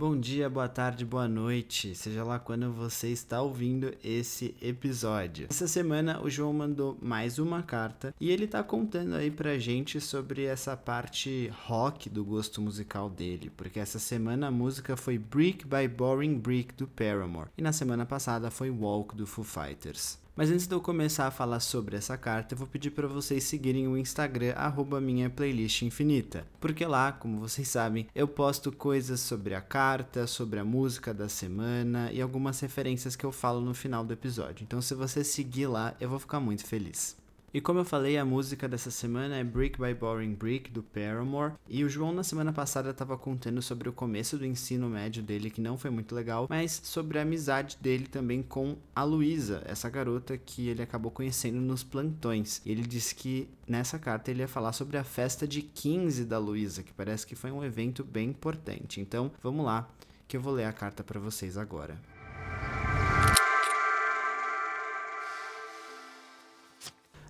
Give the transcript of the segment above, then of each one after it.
Bom dia, boa tarde, boa noite, seja lá quando você está ouvindo esse episódio. Essa semana o João mandou mais uma carta e ele tá contando aí pra gente sobre essa parte rock do gosto musical dele, porque essa semana a música foi Brick by Boring Brick do Paramore e na semana passada foi Walk do Foo Fighters. Mas antes de eu começar a falar sobre essa carta, eu vou pedir para vocês seguirem o Instagram minha playlist infinita, porque lá, como vocês sabem, eu posto coisas sobre a carta, sobre a música da semana e algumas referências que eu falo no final do episódio. Então, se você seguir lá, eu vou ficar muito feliz. E como eu falei, a música dessa semana é Brick by Boring Brick, do Paramore. E o João, na semana passada, estava contando sobre o começo do ensino médio dele, que não foi muito legal, mas sobre a amizade dele também com a Luísa, essa garota que ele acabou conhecendo nos plantões. E ele disse que nessa carta ele ia falar sobre a festa de 15 da Luísa, que parece que foi um evento bem importante. Então, vamos lá, que eu vou ler a carta para vocês agora.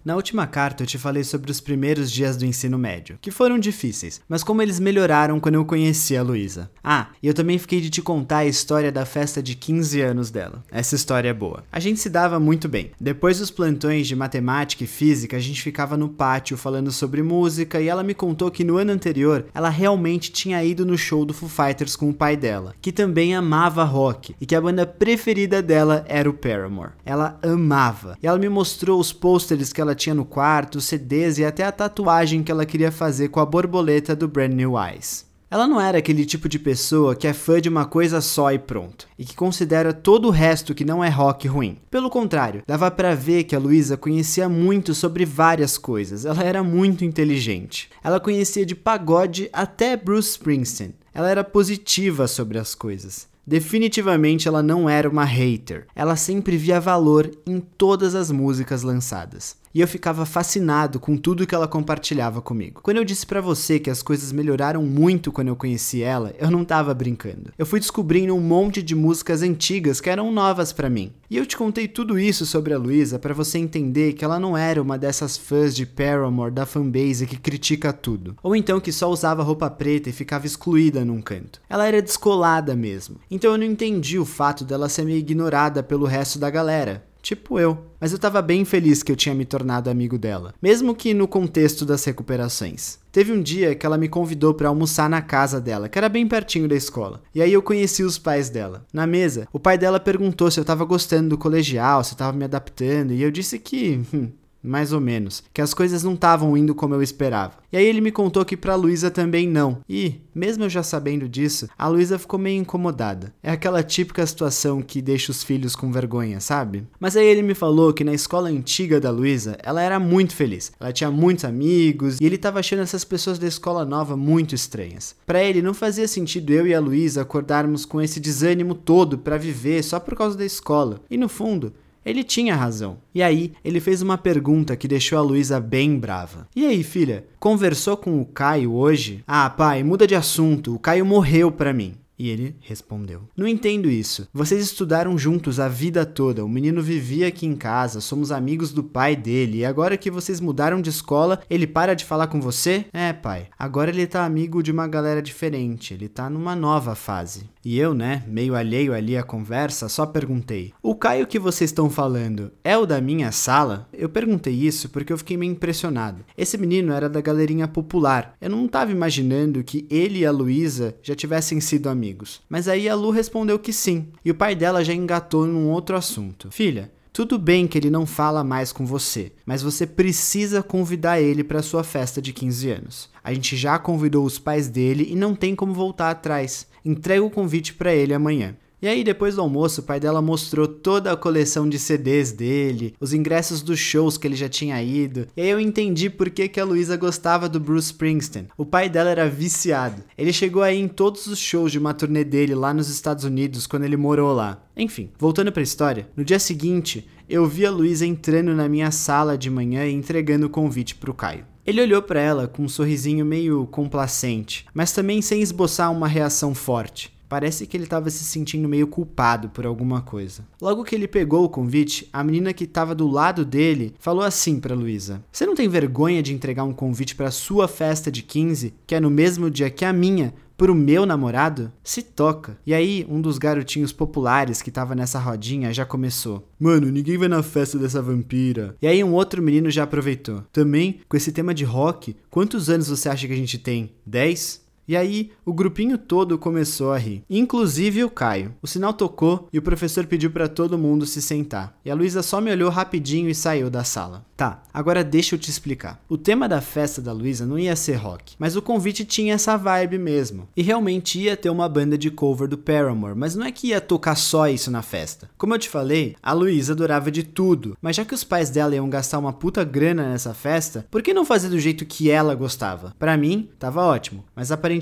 Na última carta eu te falei sobre os primeiros dias do ensino médio, que foram difíceis, mas como eles melhoraram quando eu conheci a Luísa. Ah, e eu também fiquei de te contar a história da festa de 15 anos dela. Essa história é boa. A gente se dava muito bem. Depois dos plantões de matemática e física, a gente ficava no pátio falando sobre música e ela me contou que no ano anterior ela realmente tinha ido no show do Foo Fighters com o pai dela, que também amava rock e que a banda preferida dela era o Paramore. Ela amava. E ela me mostrou os pôsteres que ela tinha no quarto, CDs e até a tatuagem que ela queria fazer com a borboleta do Brand New Eyes. Ela não era aquele tipo de pessoa que é fã de uma coisa só e pronto, e que considera todo o resto que não é rock ruim. Pelo contrário, dava para ver que a Luísa conhecia muito sobre várias coisas, ela era muito inteligente. Ela conhecia de pagode até Bruce Springsteen. Ela era positiva sobre as coisas. Definitivamente ela não era uma hater. Ela sempre via valor em todas as músicas lançadas e eu ficava fascinado com tudo que ela compartilhava comigo. Quando eu disse para você que as coisas melhoraram muito quando eu conheci ela, eu não tava brincando. Eu fui descobrindo um monte de músicas antigas que eram novas para mim. E eu te contei tudo isso sobre a Luísa para você entender que ela não era uma dessas fãs de Paramore da fanbase que critica tudo, ou então que só usava roupa preta e ficava excluída num canto. Ela era descolada mesmo. Então eu não entendi o fato dela ser meio ignorada pelo resto da galera. Tipo eu. Mas eu tava bem feliz que eu tinha me tornado amigo dela, mesmo que no contexto das recuperações. Teve um dia que ela me convidou para almoçar na casa dela, que era bem pertinho da escola. E aí eu conheci os pais dela. Na mesa, o pai dela perguntou se eu tava gostando do colegial, se eu tava me adaptando, e eu disse que hum, mais ou menos, que as coisas não estavam indo como eu esperava. E aí ele me contou que para Luísa também não. E, mesmo eu já sabendo disso, a Luísa ficou meio incomodada. É aquela típica situação que deixa os filhos com vergonha, sabe? Mas aí ele me falou que na escola antiga da Luísa, ela era muito feliz. Ela tinha muitos amigos e ele estava achando essas pessoas da escola nova muito estranhas. Para ele não fazia sentido eu e a Luísa acordarmos com esse desânimo todo para viver só por causa da escola. E no fundo, ele tinha razão. E aí, ele fez uma pergunta que deixou a Luísa bem brava. E aí, filha, conversou com o Caio hoje? Ah, pai, muda de assunto. O Caio morreu pra mim. E ele respondeu: Não entendo isso. Vocês estudaram juntos a vida toda. O menino vivia aqui em casa, somos amigos do pai dele. E agora que vocês mudaram de escola, ele para de falar com você? É, pai. Agora ele tá amigo de uma galera diferente. Ele tá numa nova fase. E eu, né, meio alheio ali à conversa, só perguntei: O Caio que vocês estão falando é o da minha sala? Eu perguntei isso porque eu fiquei meio impressionado. Esse menino era da galerinha popular. Eu não tava imaginando que ele e a Luísa já tivessem sido amigos amigos. Mas aí a Lu respondeu que sim, e o pai dela já engatou num outro assunto. Filha, tudo bem que ele não fala mais com você, mas você precisa convidar ele para sua festa de 15 anos. A gente já convidou os pais dele e não tem como voltar atrás. Entrega o convite para ele amanhã. E aí, depois do almoço, o pai dela mostrou toda a coleção de CDs dele, os ingressos dos shows que ele já tinha ido. E aí eu entendi por que, que a Luísa gostava do Bruce Springsteen. O pai dela era viciado. Ele chegou aí em todos os shows de uma turnê dele lá nos Estados Unidos quando ele morou lá. Enfim, voltando para a história, no dia seguinte, eu vi a Luísa entrando na minha sala de manhã e entregando o convite pro Caio. Ele olhou para ela com um sorrisinho meio complacente, mas também sem esboçar uma reação forte. Parece que ele estava se sentindo meio culpado por alguma coisa. Logo que ele pegou o convite, a menina que estava do lado dele falou assim para Luísa: "Você não tem vergonha de entregar um convite para sua festa de 15, que é no mesmo dia que a minha, pro meu namorado? Se toca. E aí, um dos garotinhos populares que tava nessa rodinha já começou. Mano, ninguém vai na festa dessa vampira. E aí, um outro menino já aproveitou. Também, com esse tema de rock, quantos anos você acha que a gente tem? 10? E aí, o grupinho todo começou a rir, inclusive o Caio. O sinal tocou e o professor pediu para todo mundo se sentar. E a Luísa só me olhou rapidinho e saiu da sala. Tá, agora deixa eu te explicar. O tema da festa da Luísa não ia ser rock, mas o convite tinha essa vibe mesmo. E realmente ia ter uma banda de cover do Paramore, mas não é que ia tocar só isso na festa. Como eu te falei, a Luísa adorava de tudo, mas já que os pais dela iam gastar uma puta grana nessa festa, por que não fazer do jeito que ela gostava? Para mim, tava ótimo, mas aparentemente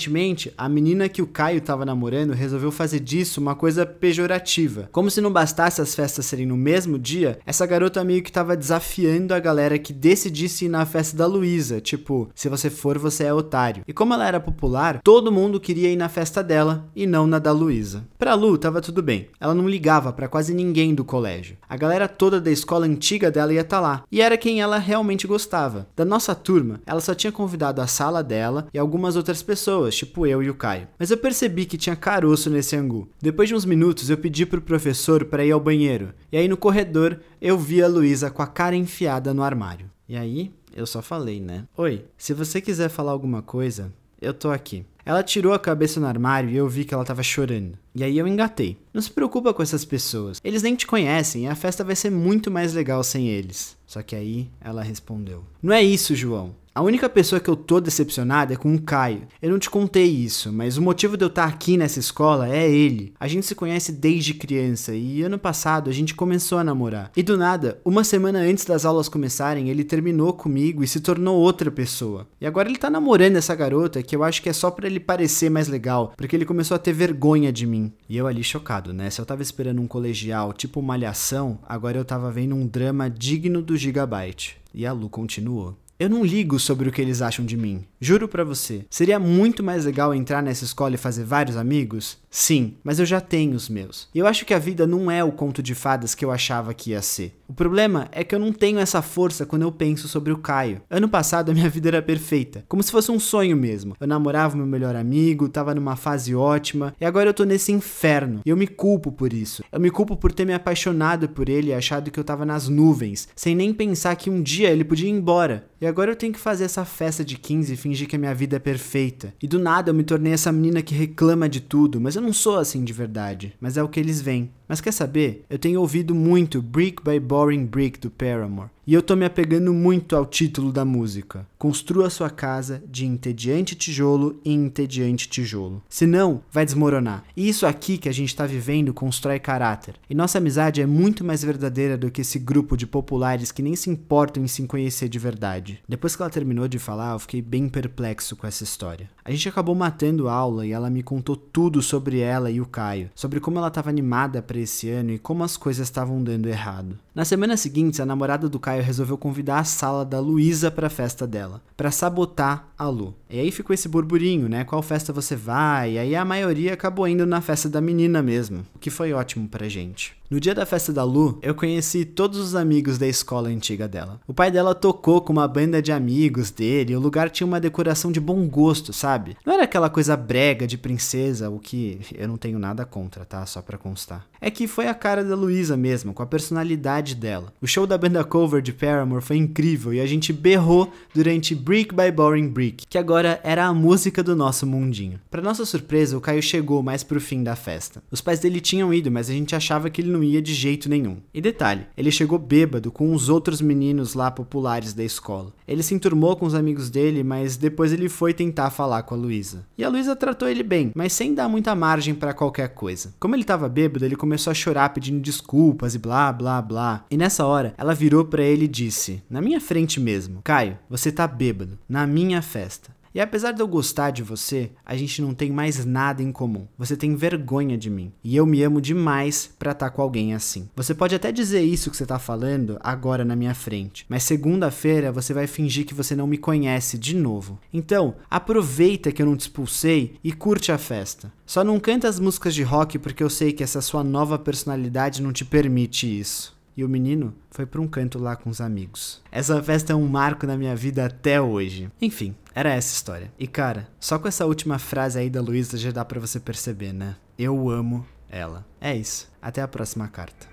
a menina que o Caio tava namorando resolveu fazer disso uma coisa pejorativa. Como se não bastasse as festas serem no mesmo dia, essa garota meio que tava desafiando a galera que decidisse ir na festa da Luísa, tipo, se você for, você é otário. E como ela era popular, todo mundo queria ir na festa dela e não na da Luísa. Pra Lu, tava tudo bem. Ela não ligava para quase ninguém do colégio. A galera toda da escola antiga dela ia estar tá lá, e era quem ela realmente gostava. Da nossa turma, ela só tinha convidado a sala dela e algumas outras pessoas, tipo eu e o Caio. Mas eu percebi que tinha caroço nesse angu. Depois de uns minutos, eu pedi pro professor para ir ao banheiro. E aí no corredor, eu vi a Luísa com a cara enfiada no armário. E aí, eu só falei, né? Oi, se você quiser falar alguma coisa, eu tô aqui. Ela tirou a cabeça no armário e eu vi que ela tava chorando. E aí eu engatei. Não se preocupa com essas pessoas. Eles nem te conhecem e a festa vai ser muito mais legal sem eles. Só que aí ela respondeu: Não é isso, João. A única pessoa que eu tô decepcionada é com o Caio. Eu não te contei isso, mas o motivo de eu estar aqui nessa escola é ele. A gente se conhece desde criança e ano passado a gente começou a namorar. E do nada, uma semana antes das aulas começarem, ele terminou comigo e se tornou outra pessoa. E agora ele tá namorando essa garota que eu acho que é só para ele parecer mais legal, porque ele começou a ter vergonha de mim. E eu ali chocado, né? Se eu tava esperando um colegial tipo malhação, agora eu tava vendo um drama digno do Gigabyte. E a Lu continuou. Eu não ligo sobre o que eles acham de mim. Juro para você. Seria muito mais legal entrar nessa escola e fazer vários amigos? Sim, mas eu já tenho os meus. E eu acho que a vida não é o conto de fadas que eu achava que ia ser. O problema é que eu não tenho essa força quando eu penso sobre o Caio. Ano passado a minha vida era perfeita, como se fosse um sonho mesmo. Eu namorava meu melhor amigo, tava numa fase ótima, e agora eu tô nesse inferno. E eu me culpo por isso. Eu me culpo por ter me apaixonado por ele e achado que eu tava nas nuvens, sem nem pensar que um dia ele podia ir embora. E agora eu tenho que fazer essa festa de 15 e fingir que a minha vida é perfeita. E do nada eu me tornei essa menina que reclama de tudo, mas eu não sou assim de verdade. Mas é o que eles veem. Mas quer saber? Eu tenho ouvido muito Brick by Boring Brick do Paramore. E eu tô me apegando muito ao título da música. Construa sua casa de entediante tijolo em entediante tijolo. Senão, vai desmoronar. E isso aqui que a gente tá vivendo constrói caráter. E nossa amizade é muito mais verdadeira do que esse grupo de populares que nem se importam em se conhecer de verdade. Depois que ela terminou de falar, eu fiquei bem perplexo com essa história. A gente acabou matando a aula e ela me contou tudo sobre ela e o Caio, sobre como ela estava animada para esse ano e como as coisas estavam dando errado. Na semana seguinte, a namorada do Caio resolveu convidar a sala da Luísa para a festa dela, para sabotar a Lu. E aí ficou esse burburinho, né? Qual festa você vai? E aí a maioria acabou indo na festa da menina mesmo, o que foi ótimo pra gente. No dia da festa da Lu, eu conheci todos os amigos da escola antiga dela. O pai dela tocou com uma banda de amigos dele, e o lugar tinha uma decoração de bom gosto, sabe? Não era aquela coisa brega de princesa, o que eu não tenho nada contra, tá? Só pra constar. É que foi a cara da Luísa mesmo, com a personalidade dela. O show da banda cover de Paramore foi incrível e a gente berrou durante Brick by Boring Brick, que agora era a música do nosso mundinho. Para nossa surpresa, o Caio chegou mais pro fim da festa. Os pais dele tinham ido, mas a gente achava que ele não não ia de jeito nenhum. E detalhe, ele chegou bêbado com os outros meninos lá populares da escola. Ele se enturmou com os amigos dele, mas depois ele foi tentar falar com a Luísa. E a Luísa tratou ele bem, mas sem dar muita margem para qualquer coisa. Como ele tava bêbado, ele começou a chorar pedindo desculpas e blá blá blá. E nessa hora, ela virou para ele e disse, na minha frente mesmo: "Caio, você tá bêbado na minha festa. E apesar de eu gostar de você, a gente não tem mais nada em comum. Você tem vergonha de mim. E eu me amo demais pra estar tá com alguém assim. Você pode até dizer isso que você tá falando agora na minha frente, mas segunda-feira você vai fingir que você não me conhece de novo. Então, aproveita que eu não te expulsei e curte a festa. Só não canta as músicas de rock porque eu sei que essa sua nova personalidade não te permite isso e o menino foi para um canto lá com os amigos. Essa festa é um marco na minha vida até hoje. Enfim, era essa história. E cara, só com essa última frase aí da Luísa já dá para você perceber, né? Eu amo ela. É isso. Até a próxima carta.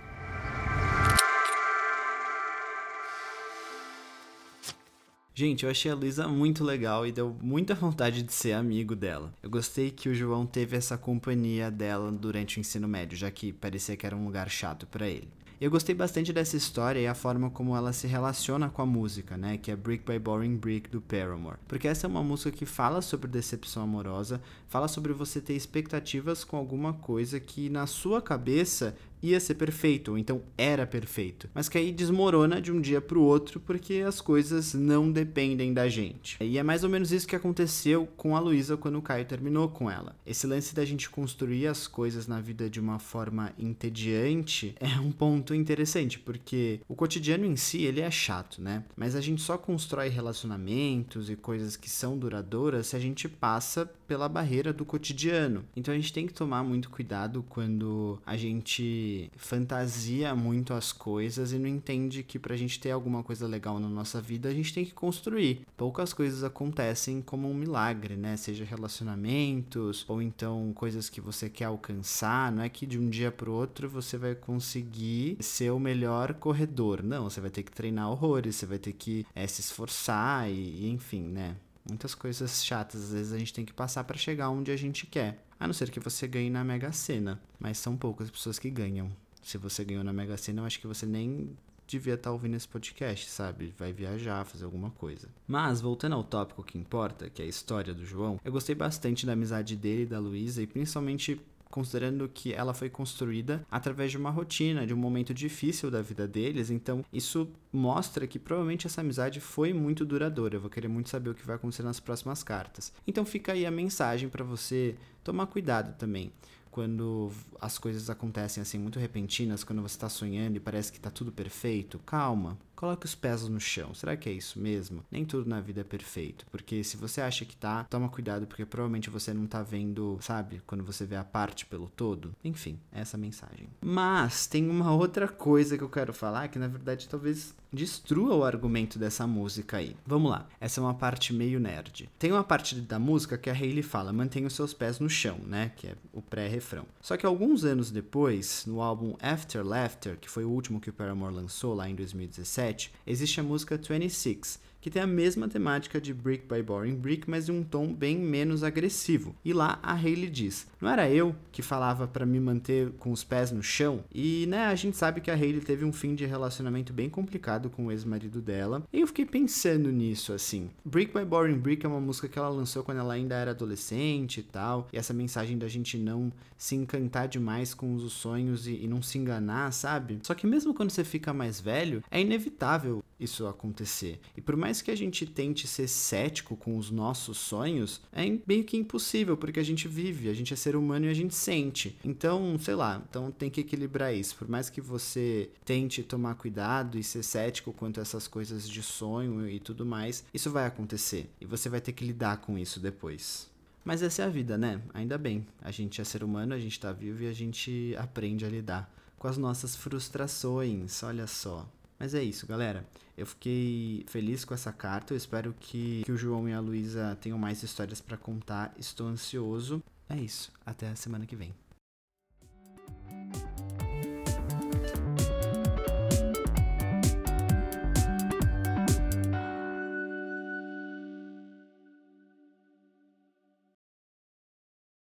Gente, eu achei a Luísa muito legal e deu muita vontade de ser amigo dela. Eu gostei que o João teve essa companhia dela durante o ensino médio, já que parecia que era um lugar chato para ele. Eu gostei bastante dessa história e a forma como ela se relaciona com a música, né? Que é Brick by Boring Brick do Paramore. Porque essa é uma música que fala sobre decepção amorosa, fala sobre você ter expectativas com alguma coisa que na sua cabeça ia ser perfeito, ou então era perfeito, mas que aí desmorona de um dia para o outro porque as coisas não dependem da gente. E é mais ou menos isso que aconteceu com a Luísa quando o Caio terminou com ela. Esse lance da gente construir as coisas na vida de uma forma entediante é um ponto interessante, porque o cotidiano em si, ele é chato, né? Mas a gente só constrói relacionamentos e coisas que são duradouras se a gente passa pela barreira do cotidiano. Então a gente tem que tomar muito cuidado quando a gente fantasia muito as coisas e não entende que pra gente ter alguma coisa legal na nossa vida, a gente tem que construir. Poucas coisas acontecem como um milagre, né? Seja relacionamentos ou então coisas que você quer alcançar, não é que de um dia pro outro você vai conseguir ser o melhor corredor. Não, você vai ter que treinar horrores, você vai ter que é, se esforçar e, e enfim, né? Muitas coisas chatas, às vezes a gente tem que passar para chegar onde a gente quer. A não ser que você ganhe na Mega Sena. Mas são poucas pessoas que ganham. Se você ganhou na Mega Sena, eu acho que você nem devia estar tá ouvindo esse podcast, sabe? Vai viajar, fazer alguma coisa. Mas, voltando ao tópico que importa, que é a história do João, eu gostei bastante da amizade dele e da Luísa, e principalmente considerando que ela foi construída através de uma rotina, de um momento difícil da vida deles. Então, isso mostra que provavelmente essa amizade foi muito duradoura. Eu vou querer muito saber o que vai acontecer nas próximas cartas. Então, fica aí a mensagem para você tomar cuidado também quando as coisas acontecem assim muito repentinas, quando você está sonhando e parece que está tudo perfeito, calma, coloque os pés no chão. Será que é isso mesmo? Nem tudo na vida é perfeito, porque se você acha que tá, toma cuidado porque provavelmente você não tá vendo, sabe, quando você vê a parte pelo todo. Enfim, é essa mensagem. Mas tem uma outra coisa que eu quero falar que na verdade talvez destrua o argumento dessa música aí. Vamos lá, essa é uma parte meio nerd. Tem uma parte da música que a Hayley fala: mantenha os seus pés no chão, né? Que é o pré-refrão. Só que alguns anos depois, no álbum After Laughter, que foi o último que o Paramore lançou lá em 2017, existe a música 26, que tem a mesma temática de Brick by Boring Brick, mas de um tom bem menos agressivo. E lá a Hayley diz: Não era eu que falava para me manter com os pés no chão? E né, a gente sabe que a Hayley teve um fim de relacionamento bem complicado com o ex-marido dela. E eu fiquei pensando nisso assim. Brick by Boring Brick é uma música que ela lançou quando ela ainda era adolescente e tal. E essa mensagem da gente não se encantar demais com os sonhos e, e não se enganar, sabe? Só que mesmo quando você fica mais velho, é inevitável isso acontecer. E por mais que a gente tente ser cético com os nossos sonhos, é meio que impossível, porque a gente vive, a gente é ser humano e a gente sente. Então, sei lá, então tem que equilibrar isso. Por mais que você tente tomar cuidado e ser cético quanto a essas coisas de sonho e tudo mais, isso vai acontecer e você vai ter que lidar com isso depois. Mas essa é a vida, né? Ainda bem. A gente é ser humano, a gente tá vivo e a gente aprende a lidar com as nossas frustrações. Olha só. Mas é isso, galera. Eu fiquei feliz com essa carta. Eu espero que, que o João e a Luísa tenham mais histórias para contar. Estou ansioso. É isso. Até a semana que vem.